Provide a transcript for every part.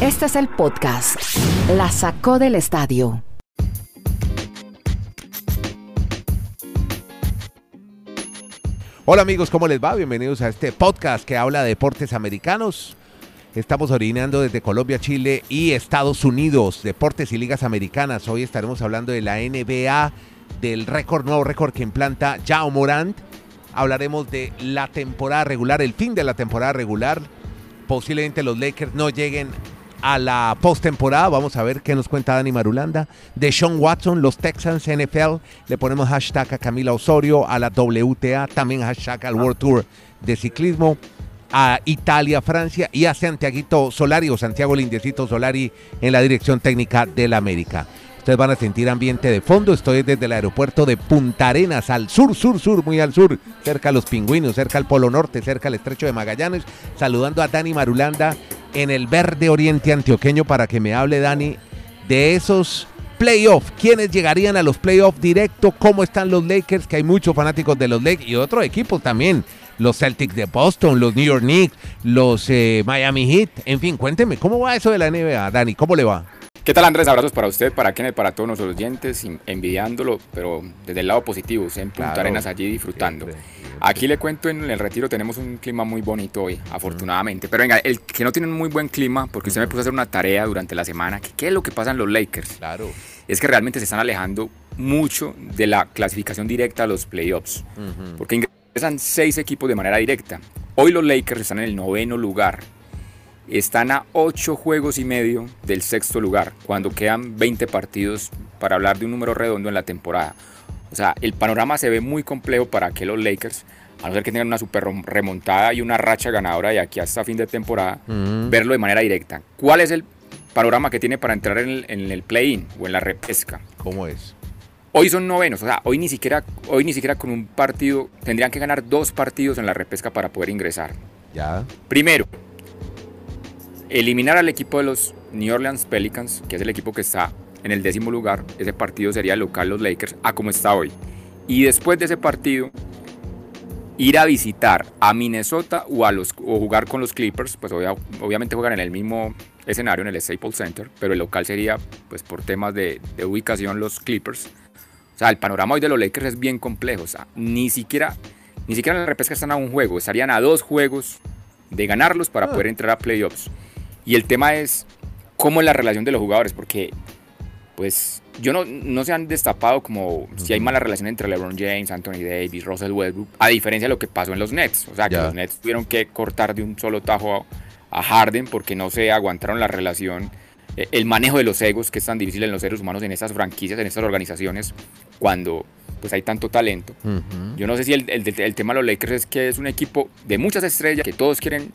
Este es el podcast. La sacó del estadio. Hola amigos, ¿cómo les va? Bienvenidos a este podcast que habla de deportes americanos. Estamos originando desde Colombia, Chile y Estados Unidos, deportes y ligas americanas. Hoy estaremos hablando de la NBA, del récord, nuevo récord que implanta Jao Morant. Hablaremos de la temporada regular, el fin de la temporada regular. Posiblemente los Lakers no lleguen a la postemporada. Vamos a ver qué nos cuenta Dani Marulanda. De Sean Watson, los Texans NFL. Le ponemos hashtag a Camila Osorio, a la WTA, también hashtag al World Tour de ciclismo, a Italia, Francia y a Santiago Solari o Santiago Lindecito Solari en la dirección técnica del América. Ustedes van a sentir ambiente de fondo. Estoy desde el aeropuerto de Punta Arenas, al sur, sur, sur, muy al sur, cerca a los pingüinos, cerca al Polo Norte, cerca al Estrecho de Magallanes. Saludando a Dani Marulanda en el verde oriente antioqueño para que me hable, Dani, de esos playoffs. ¿Quiénes llegarían a los playoffs directo? ¿Cómo están los Lakers? Que hay muchos fanáticos de los Lakers y otros equipos también. Los Celtics de Boston, los New York Knicks, los eh, Miami Heat. En fin, cuénteme, ¿cómo va eso de la NBA, Dani? ¿Cómo le va? ¿Qué tal Andrés? Abrazos para usted, para Kenneth, para todos nuestros oyentes, envidiándolo, pero desde el lado positivo, en Punta Claro, Arenas allí disfrutando. siempre, siempre. Aquí le cuento en el retiro tenemos un clima muy bonito hoy, afortunadamente. Pero venga, el que no tiene un muy buen clima, porque usted me puso a hacer una tarea durante la semana, que ¿qué es lo que pasa en los Lakers? Claro. Es que realmente se están alejando mucho de la clasificación directa a los playoffs, porque ingresan seis equipos de manera directa. Hoy los Lakers están en el noveno lugar, están a 8 juegos y medio del sexto lugar, cuando quedan 20 partidos para hablar de un número redondo en la temporada. O sea, el panorama se ve muy complejo para que los Lakers, a no ser que tengan una super remontada y una racha ganadora de aquí hasta fin de temporada, verlo de manera directa. ¿Cuál es el panorama que tiene para entrar en el, en el play-in o en la repesca? ¿Cómo es? Hoy son novenos, o sea, hoy ni siquiera, hoy ni siquiera con un partido, tendrían que ganar dos partidos en la repesca para poder ingresar. Ya. Primero, eliminar al equipo de los New Orleans Pelicans, que es el equipo que está en el décimo lugar. Ese partido sería el local los Lakers, a como está hoy. Y después de ese partido, ir a visitar a Minnesota o, a los, o jugar con los Clippers, pues obvia- obviamente juegan en el mismo escenario, en el Staples Center, pero el local sería, pues por temas de, de ubicación, los Clippers. O sea, el panorama hoy de los Lakers es bien complejo. O sea, ni siquiera, ni siquiera en la repesca están a un juego, estarían a dos juegos de ganarlos para poder entrar a playoffs. Y el tema es cómo es la relación de los jugadores, porque pues yo no, no se han destapado como si hay mala relación entre LeBron James, Anthony Davis, Russell Westbrook, a diferencia de lo que pasó en los Nets. O sea, que los Nets tuvieron que cortar de un solo tajo a, a Harden porque no se aguantaron la relación, eh, el manejo de los egos, que es tan difícil en los seres humanos, en estas franquicias, en estas organizaciones, cuando pues hay tanto talento. Yo no sé si el, el- el tema de los Lakers es que es un equipo de muchas estrellas que todos quieren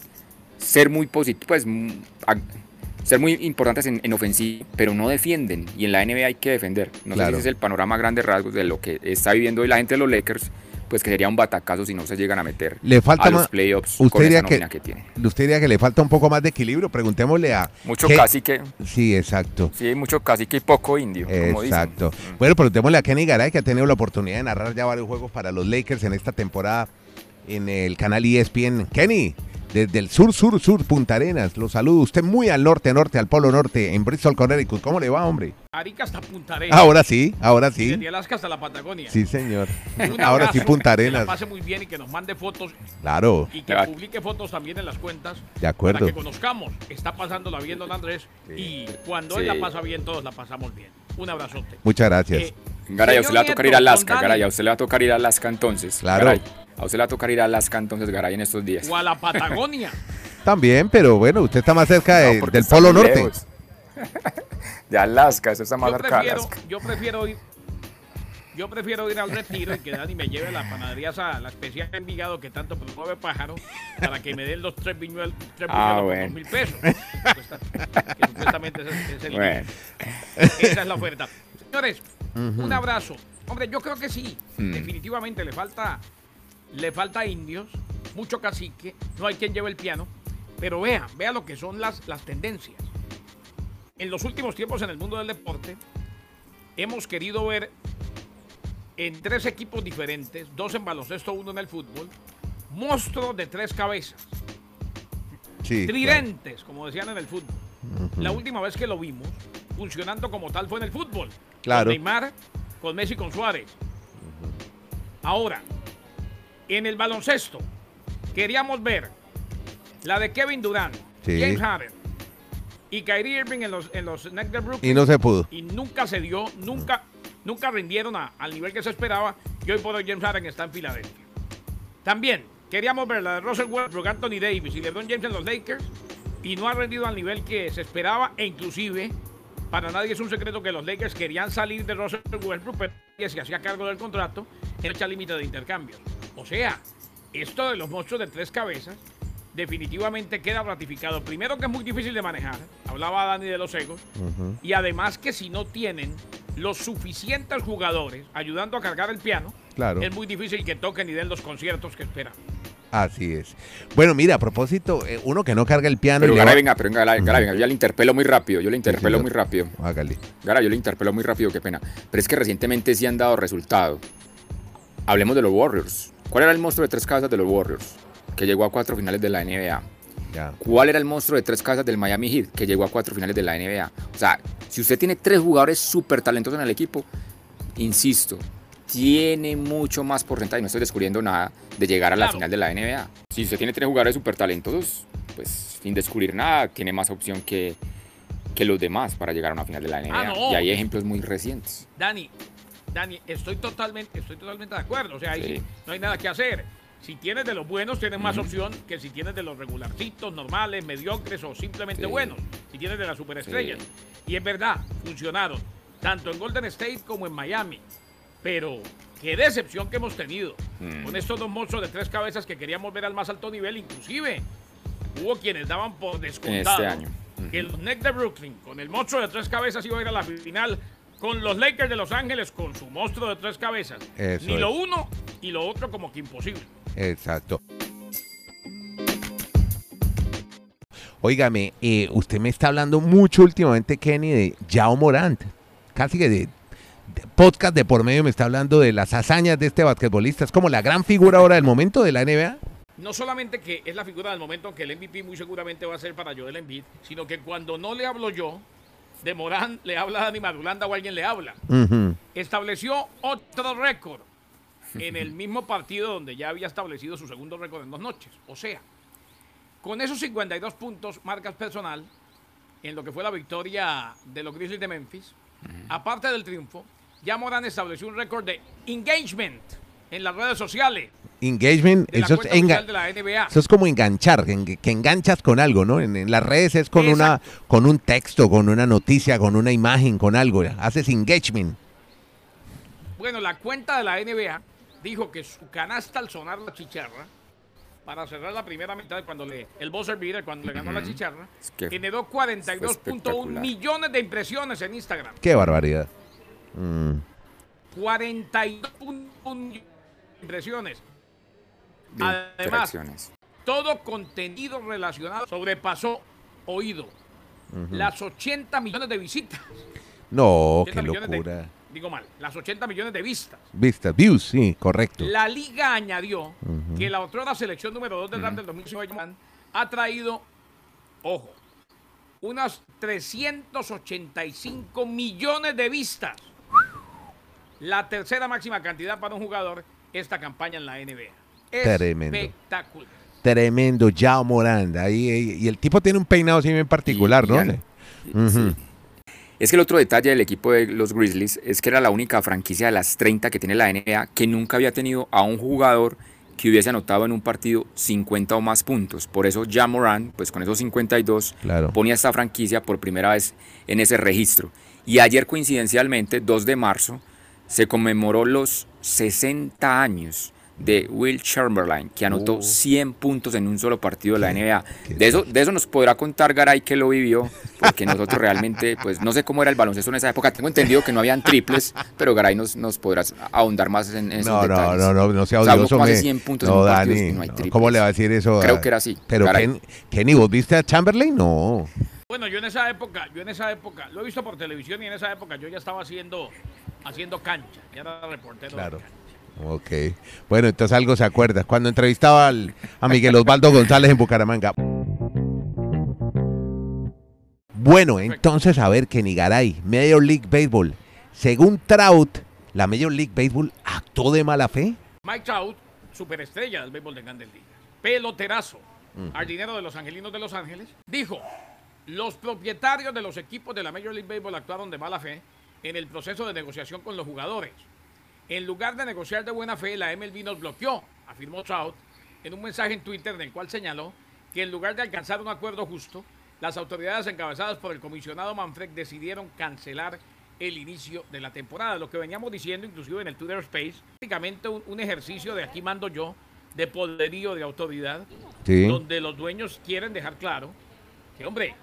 ser muy positivos, pues mm, ser muy importantes en, en ofensiva, pero no defienden. Y en la NBA hay que defender. No sé si ese es el panorama a grandes rasgos de lo que está viviendo hoy la gente de los Lakers, pues que sería un batacazo si no se llegan a meter Le falta a los playoffs usted con diría esa que- nómina que, tiene. Usted diría que le falta un poco más de equilibrio. Preguntémosle a. Mucho ¿qué- cacique, Sí, exacto. sí, mucho cacique y poco indio, como dicen. Exacto. Bueno, preguntémosle a Kenny Garay, que ha tenido la oportunidad de narrar ya varios juegos para los Lakers en esta temporada en el canal ESPN. Kenny, desde el sur, sur, sur, Punta Arenas, lo saludo. Usted muy al norte, norte, al polo norte, en Bristol, Connecticut. ¿Cómo le va, hombre? Arica hasta Punta Arenas. Ahora sí, ahora Y desde sí. Alaska hasta la Patagonia. Sí, señor. Ahora sí, Punta Que la Arenas. pase muy bien y que nos mande fotos Claro, y que publique fotos también en las cuentas. de acuerdo. Para que conozcamos. Está pasándola bien, don Andrés. Y cuando él Sí. la pasa bien, todos la pasamos bien. Un abrazote. Muchas gracias. Eh, Garay, a usted le va a tocar ir a Alaska. Garay, a usted le va a tocar ir a Alaska entonces. Claro. Garay, a usted le va a tocar ir a Alaska entonces, Garay, en estos días. o a la Patagonia. También, pero bueno, usted está más cerca de- No, del polo norte. de Alaska, eso está más yo, cerca de prefiero, Alaska. yo prefiero ir. Yo prefiero ir al retiro y que Dani me lleve a la panadería esa, la especial de Envigado que tanto promueve pájaro para que me den los tres viñuelos, tres Ah, por bueno. dos mil pesos. Que cuesta- que supuestamente ese es, es el Bueno, Esa es la oferta. Señores, un abrazo. Hombre, yo creo que sí. Mm. Definitivamente le falta, le falta indios, mucho cacique, no hay quien lleve el piano. Pero vea, vea lo que son las, las tendencias. En los últimos tiempos en el mundo del deporte, hemos querido ver en tres equipos diferentes, dos en baloncesto, uno en el fútbol, monstruos de tres cabezas, Sí, claro. tridentes, como decían en el fútbol. La última vez que lo vimos funcionando como tal fue en el fútbol. Claro. Con Neymar, con Messi, con Suárez. Ahora, en el baloncesto, queríamos ver la de Kevin Durant, Sí. James Harden y Kyrie Irving en los, en los Nets de Brooklyn Y no se pudo. y nunca se dio, nunca, nunca rindieron a- al nivel que se esperaba. Y hoy por hoy James Harden está en Filadelfia. También queríamos ver la de Russell Westbrook, Anthony Davis y LeBron James en los Lakers y no ha rendido al nivel que se esperaba e inclusive para nadie es un secreto que los Lakers querían salir de Russell Westbrook pero se hacía cargo del contrato en fecha límite de intercambios. O sea, esto de los monstruos de tres cabezas definitivamente queda ratificado. Primero que es muy difícil de manejar, hablaba Dani de los egos, y además que si no tienen los suficientes jugadores ayudando a cargar el piano, Claro. es muy difícil que toquen y den los conciertos que esperan. Así es. Bueno, mira, a propósito, eh, uno que no carga el piano Pero y va- venga, pero venga, venga, yo ya le interpelo muy rápido, yo le interpelo muy rápido. Hágale. Gara, yo le interpelo muy rápido, qué pena. Pero es que recientemente sí han dado resultado. Hablemos de los Warriors. ¿Cuál era el monstruo de tres cabezas de los Warriors? Que llegó a cuatro finales de la NBA. ¿Cuál era el monstruo de tres cabezas del Miami Heat? Que llegó a cuatro finales de la NBA. O sea, si usted tiene tres jugadores súper talentosos en el equipo, insisto, tiene mucho más porcentaje, no estoy descubriendo nada, de llegar a la Claro. final de la NBA. Si usted tiene tres jugadores súper talentosos, pues sin descubrir nada, tiene más opción que, que los demás para llegar a una final de la NBA. Ah, no. Y hay ejemplos muy recientes. Dani, Dani, estoy totalmente, estoy totalmente de acuerdo. O sea, ahí Sí. sí no hay nada que hacer. Si tienes de los buenos, tienes más opción que si tienes de los regularcitos, normales, mediocres o simplemente Sí. buenos. Si tienes de las superestrellas. Y es verdad, funcionaron. Tanto en Golden State como en Miami. Pero qué decepción que hemos tenido. Mm. Con estos dos monstruos de tres cabezas que queríamos ver al más alto nivel. Inclusive hubo quienes daban por descontado Este año. que los Nets de Brooklyn con el monstruo de tres cabezas iba a ir a la final con los Lakers de Los Ángeles con su monstruo de tres cabezas. Eso Ni es. lo uno y lo otro como que imposible. Exacto. Óigame, eh, usted me está hablando mucho últimamente, Kenny, de Yao Morant. Casi que de, de podcast de por medio me está hablando de las hazañas de este basquetbolista. Es como la gran figura ahora del momento de la NBA. No solamente que es la figura del momento, que el MVP muy seguramente va a ser para Joel Embiid, sino que cuando no le hablo yo, de Morán le habla Dani Madulanda o alguien le habla. Estableció otro récord en el mismo partido donde ya había establecido su segundo récord en dos noches. O sea, con esos 52 puntos, marcas personal, en lo que fue la victoria de los Grizzlies de Memphis, aparte del triunfo, ya Morán estableció un récord de engagement en las redes sociales Engagement, de la eso es, cuenta enga- oficial de la NBA. eso es como enganchar, que, que enganchas con algo, ¿no? En, en las redes es con, una, con un texto, con una noticia, con una imagen, con algo. Haces engagement. Bueno, la cuenta de la NBA dijo que su canasta al sonar la chicharra, para cerrar la primera mitad, cuando le, el buzzer beater, cuando le ganó la chicharra, Es que generó fue 42.1 espectacular. millones de impresiones en Instagram. Qué barbaridad. Mm. 42.1 millones de impresiones. De Además, todo contenido relacionado sobrepasó oído. Las 80 millones de visitas. No, 80 qué de- locura. digo mal, las 80 millones de vistas. Vistas, views, sí, correcto. La liga añadió que la otra selección número 2 del draft del 2005 ha traído, ojo, unas 385 millones de vistas. La tercera máxima cantidad para un jugador esta campaña en la NBA. Tremendo. Espectacular. Tremendo, Yao Moranda. Y el tipo tiene un peinado así bien particular, Y- ¿no? sí. Es que el otro detalle del equipo de los Grizzlies es que era la única franquicia de las 30 que tiene la NBA que nunca había tenido a un jugador que hubiese anotado en un partido 50 o más puntos. Por eso Ja Moran, pues con esos 52, Claro. ponía esta franquicia por primera vez en ese registro. Y ayer coincidencialmente, 2 de marzo, se conmemoró los 60 años de Will Chamberlain, que anotó Oh. 100 puntos en un solo partido de la NBA. De eso, de eso nos podrá contar Garay que lo vivió, porque nosotros realmente, pues no sé cómo era el baloncesto en esa época. Tengo entendido que no habían triples, pero Garay nos, nos podrá ahondar más en, en esos No, no, detalles. no, no, no sea O sea, odioso. como hace me- 100 puntos no, en un partido, Dani, es que no hay no, triples. ¿cómo le va a decir eso? Creo que era así, Pero. Ken- Kenny, ¿vos viste a Chamberlain? No. Bueno, yo en esa época, yo en esa época, lo he visto por televisión y en esa época yo ya estaba haciendo, haciendo cancha, ya era reportero. de Claro. cancha. Ok. Bueno, entonces algo se acuerda. Cuando entrevistaba al- a Miguel Osvaldo González en Bucaramanga. Bueno, entonces a ver, Kenny Garay, Major League Baseball. Según Trout, la Major League Baseball actuó de mala fe. Mike Trout, superestrella del béisbol de Grandes Ligas, peloterazo, al dinero de los angelinos de Los Ángeles, dijo, los propietarios de los equipos de la Major League Baseball actuaron de mala fe en el proceso de negociación con los jugadores. En lugar de negociar de buena fe, la MLB nos bloqueó, afirmó Trout en un mensaje en Twitter en el cual señaló que en lugar de alcanzar un acuerdo justo, las autoridades encabezadas por el comisionado Manfred decidieron cancelar el inicio de la temporada. Lo que veníamos diciendo inclusive en el Twitter Space, prácticamente un, un ejercicio de aquí mando yo, de poderío, de autoridad, Sí. donde los dueños quieren dejar claro que, hombre,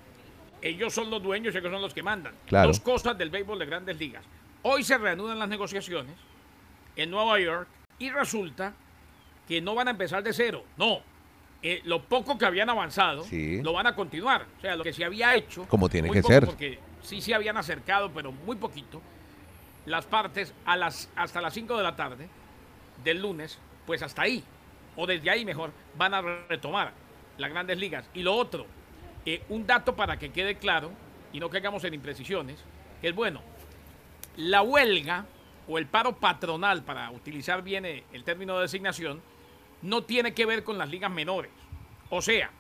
ellos son los dueños y ellos son los que mandan. Claro. Dos cosas del béisbol de grandes ligas. Hoy se reanudan las negociaciones en Nueva York y resulta que no van a empezar de cero. No. Eh, lo poco que habían avanzado Sí. lo van a continuar. O sea, lo que se había hecho. Como tiene que ser. Porque sí se habían acercado, pero muy poquito. Las partes a las, hasta las 5 de la tarde del lunes, pues hasta ahí, o desde ahí mejor, van a retomar las grandes ligas. Y lo otro, eh, un dato para que quede claro y no caigamos en imprecisiones, que es bueno, la huelga o el paro patronal, para utilizar bien eh, el término de designación, no tiene que ver con las ligas menores. O sea,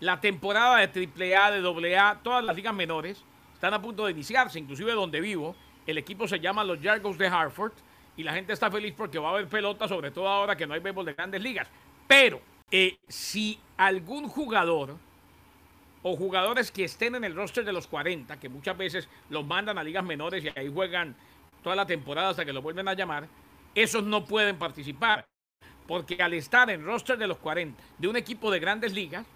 la temporada de AAA, de AA, todas las ligas menores están a punto de iniciarse, inclusive donde vivo, el equipo se llama los Yargos de Hartford y la gente está feliz porque va a haber pelota, sobre todo ahora que no hay béisbol de grandes ligas. Pero eh, si algún jugador o jugadores que estén en el roster de los 40, que muchas veces los mandan a ligas menores y ahí juegan toda la temporada hasta que los vuelven a llamar, esos no pueden participar. Porque al estar en roster de los 40 de un equipo de grandes ligas,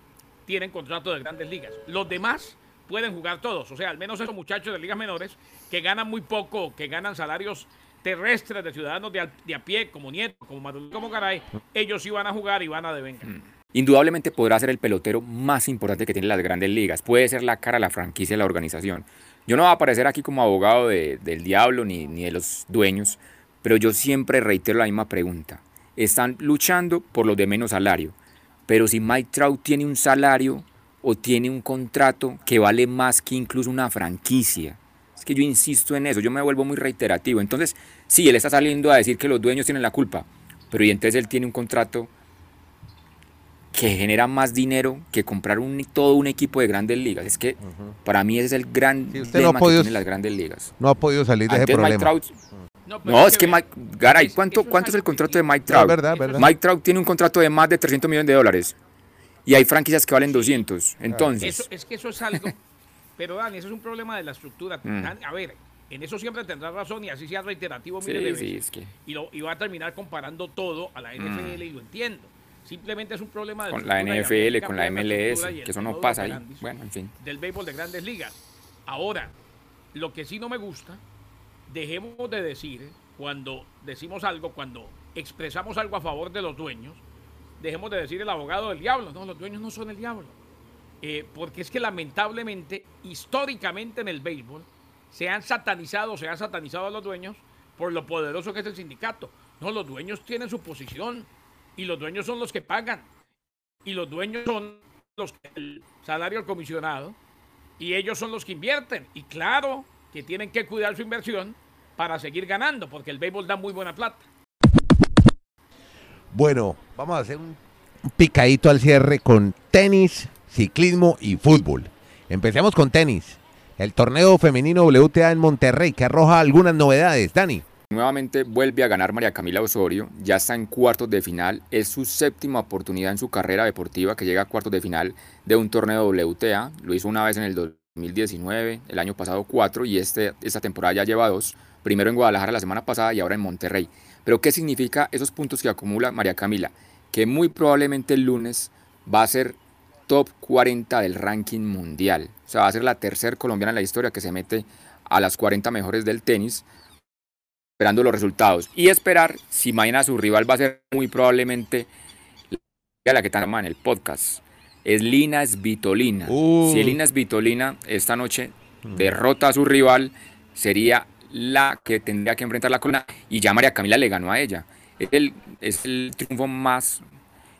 tienen contrato de grandes ligas. Los demás pueden jugar todos. O sea, al menos esos muchachos de ligas menores que ganan muy poco, que ganan salarios terrestres de ciudadanos de, a pie, como Nieto, como Maduro, como Caray, ellos sí van a jugar y van a devengar. Indudablemente podrá ser el pelotero más importante que tiene las grandes ligas. Puede ser la cara la franquicia la organización. Yo no voy a aparecer aquí como abogado de- del diablo ni, ni de los dueños, pero yo siempre reitero la misma pregunta. Están luchando por los de menos salario. Pero si Mike Trout tiene un salario o tiene un contrato que vale más que incluso una franquicia. Es que yo insisto en eso, yo me vuelvo muy reiterativo. Entonces, sí, él está saliendo a decir que los dueños tienen la culpa, pero y entonces él tiene un contrato que genera más dinero que comprar un, todo un equipo de grandes ligas. Es que para mí ese es el gran Sí, usted no ha problema podido- que tienen las grandes ligas. No ha podido salir de ese Antes Mike problema. Trout, pero no, es que Mike, Garay, ¿cuánto, cuánto es el contrato de Mike Trout? verdad, verdad. Mike Trout tiene un contrato de más de 300 millones de dólares y hay franquicias que valen 200. Entonces, Eso, es que eso es algo. pero Dani, eso es un problema de la estructura. Mm. A ver, en eso siempre tendrás razón y así sea reiterativo sí, miles de sí, veces. es que Y, lo, y va a terminar comparando todo a la NFL y lo entiendo. Simplemente es un problema de con la NFL, con la MLS, que eso no pasa ahí. Bueno, en fin. Del béisbol de grandes ligas. Ahora, lo que sí no me gusta, dejemos de decir cuando decimos algo, cuando expresamos algo a favor de los dueños, dejemos de decir el abogado del diablo. No, los dueños no son el diablo. Eh, porque es que lamentablemente, históricamente en el béisbol, se han satanizado, se han satanizado a los dueños por lo poderoso que es el sindicato. No, los dueños tienen su posición y los dueños son los que pagan y los dueños son los que el salario al comisionado y ellos son los que invierten. Y claro que tienen que cuidar su inversión para seguir ganando, porque el béisbol da muy buena plata. Bueno, vamos a hacer un picadito al cierre con tenis, ciclismo y fútbol. Empecemos con tenis. El torneo femenino WTA en Monterrey, que arroja algunas novedades. Dani. Nuevamente vuelve a ganar María Camila Osorio, ya está en cuartos de final, es su séptima oportunidad en su carrera deportiva que llega a cuartos de final de un torneo WTA, lo hizo una vez en el 2019, el año pasado cuatro y este, esta temporada ya lleva dos, primero en Guadalajara la semana pasada y ahora en Monterrey. Pero ¿qué significa esos puntos que acumula María Camila? Que muy probablemente el lunes va a ser top 40 del ranking mundial, o sea, va a ser la tercer colombiana en la historia que se mete a las 40 mejores del tenis esperando los resultados y esperar si mañana su rival va a ser muy probablemente la que está en el podcast. Es Lina Svitolina. Uh. Si Lina Svitolina esta noche derrota a su rival, sería la que tendría que enfrentar la corona y ya María Camila le ganó a ella. Es el, es el triunfo más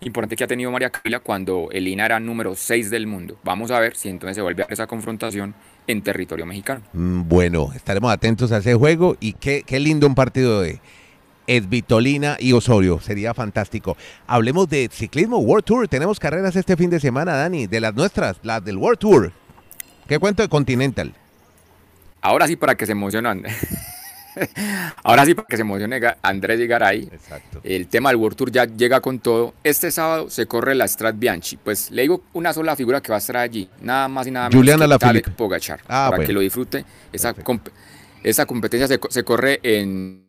importante que ha tenido María Camila cuando el INA era número 6 del mundo. Vamos a ver si entonces se vuelve a esa confrontación en territorio mexicano. Mm, Bueno, estaremos atentos a ese juego y qué, qué lindo un partido de Esvitolina y Osorio. Sería fantástico. Hablemos de ciclismo World Tour. Tenemos carreras este fin de semana, Dani, de las nuestras, las del World Tour. ¿Qué cuento de Continental? Ahora sí para que se emocionan. Ahora sí para que se emocione Andrés y Garay. Exacto. El tema del World Tour ya llega con todo. Este sábado se corre la Strat Bianchi. Pues le digo una sola figura que va a estar allí. Nada más y nada menos Juliana que. Tadej Pogacar. Ah, para bueno. que lo disfrute. Esa, Perfecto. comp- esa competencia se, co- se corre en,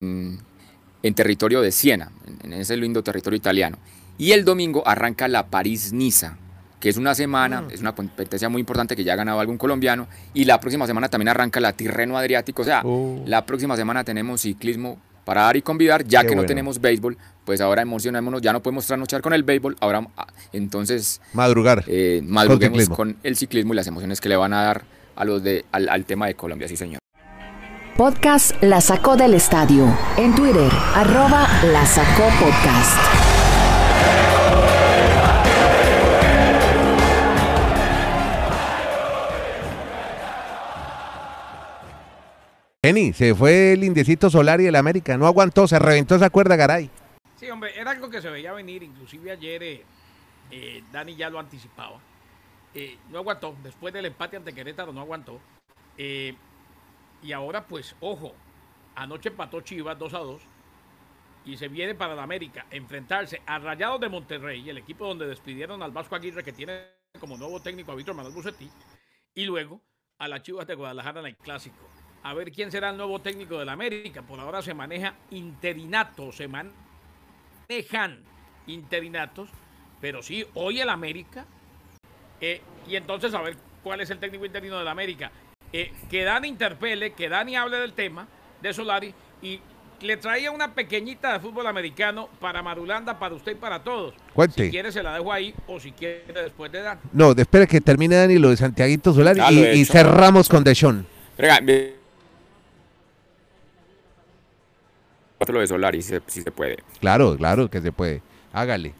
en territorio de Siena, en, en ese lindo territorio italiano. Y el domingo arranca la París-Niza, que es una semana, Mm. es una competencia muy importante que ya ha ganado algún colombiano. Y la próxima semana también arranca la Tirreno Adriático. O sea, Oh. la próxima semana tenemos ciclismo para dar y convidar, ya Qué que no tenemos béisbol, pues ahora emocionémonos, ya no podemos trasnochar con el béisbol, ahora ah, entonces Madrugar. eh, madruguemos ciclismo. con, el ciclismo y las emociones que le van a dar a los de, al, al tema de Colombia, sí señor. Podcast La Sacó del Estadio. En Twitter, arroba La Sacó Podcast. Kenny, se fue el indecito Solari del América. No aguantó, se reventó esa cuerda, Garay. Sí, hombre, era algo que se veía venir, inclusive ayer eh, eh, Dani ya lo anticipaba. Eh, no aguantó, después del empate ante Querétaro no aguantó. Eh, y ahora pues, ojo, anoche empató Chivas 2 a 2 y se viene para la América enfrentarse a Rayados de Monterrey, el equipo donde despidieron al Vasco Aguirre que tiene como nuevo técnico a Víctor Manuel Bucetí, y luego a las Chivas de Guadalajara en el Clásico. A ver quién será el nuevo técnico de la América. Por ahora se maneja interinato, se manejan interinatos, pero sí, hoy el América, eh, y entonces a ver cuál es el técnico interino de la América. Eh, que Dani interpele, que Dani hable del tema de Solari y le traía una pequeñita de fútbol americano para Marulanda, para usted y para todos. Cuente. Si quiere se la dejo ahí o si quiere después de Dan. No, espera que termine Dani lo de Santiaguito Solari Ya y, cerramos con Deshon. Lo de Solari, si se, si se puede. Claro, claro que se puede. Hágale.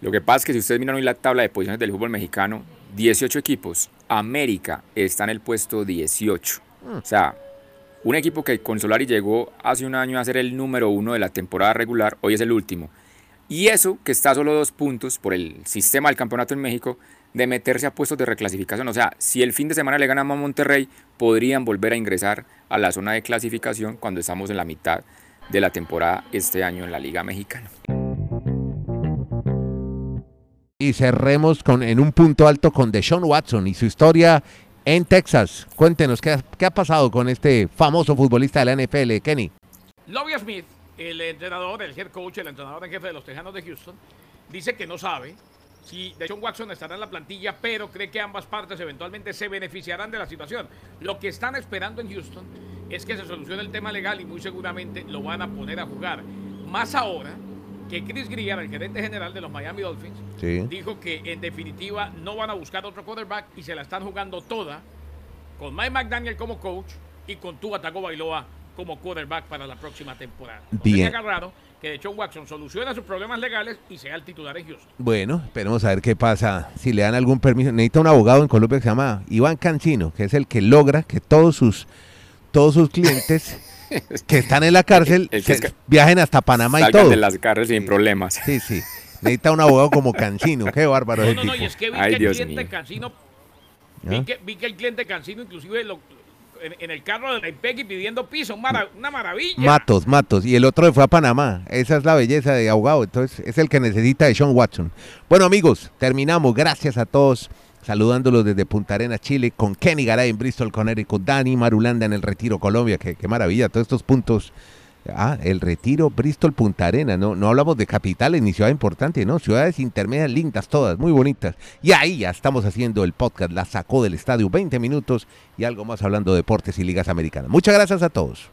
Lo que pasa es que si ustedes miran hoy la tabla de posiciones del fútbol mexicano, 18 equipos, América está en el puesto 18. O sea, un equipo que con Solari llegó hace un año a ser el número uno de la temporada regular, hoy es el último. Y eso que está a solo dos puntos por el sistema del campeonato en México de meterse a puestos de reclasificación. O sea, si el fin de semana le ganamos a Monterrey, podrían volver a ingresar a la zona de clasificación cuando estamos en la mitad de la temporada este año en la Liga Mexicana. Y cerremos con, en un punto alto con Deshaun Watson y su historia en Texas. Cuéntenos, ¿qué, ha- qué ha pasado con este famoso futbolista de la NFL, Kenny? Lovia Smith, el entrenador, el head coach, el entrenador en jefe de los Tejanos de Houston, dice que no sabe si Deshaun Watson estará en la plantilla, pero cree que ambas partes eventualmente se beneficiarán de la situación. Lo que están esperando en Houston es que se solucione el tema legal y muy seguramente lo van a poner a jugar. Más ahora que Chris Greer, el gerente general de los Miami Dolphins, Sí. dijo que en definitiva no van a buscar otro quarterback y se la están jugando toda con Mike McDaniel como coach y con Tua Tagovailoa como quarterback para la próxima temporada. Bien. Que de hecho Watson solucione sus problemas legales y sea el titular en Houston. Bueno, esperemos a ver qué pasa. Si le dan algún permiso. Necesita un abogado en Colombia que se llama Iván Cancino, que es el que logra que todos sus, todos sus clientes que están en la cárcel El que se- es ca- viajen hasta Panamá y todo. de las cárceles sin Sí. problemas. Sí, sí. Necesita un abogado como Cancino. Qué bárbaro No, no, no, y es que vi Ay, que el Dios cliente mío. Cancino, ¿Ah? vi que, vi que el cliente Cancino inclusive lo- en, el carro de la pidiendo piso, una maravilla. Matos, Matos. Y el otro fue a Panamá. Esa es la belleza de abogado. Entonces, es el que necesita de Sean Watson. Bueno, amigos, terminamos. Gracias a todos. Saludándolos desde Punta Arenas, Chile, con Kenny Garay en Bristol, Connecticut, Dani Marulanda en el Retiro, Colombia. Qué, qué maravilla, todos estos puntos. Ah, el Retiro, Bristol, Punta Arenas. No, no hablamos de capitales ni ciudad importante, ¿no? Ciudades intermedias lindas todas, muy bonitas. Y ahí ya estamos haciendo el podcast. La sacó del estadio 20 minutos y algo más hablando de deportes y ligas americanas. Muchas gracias a todos.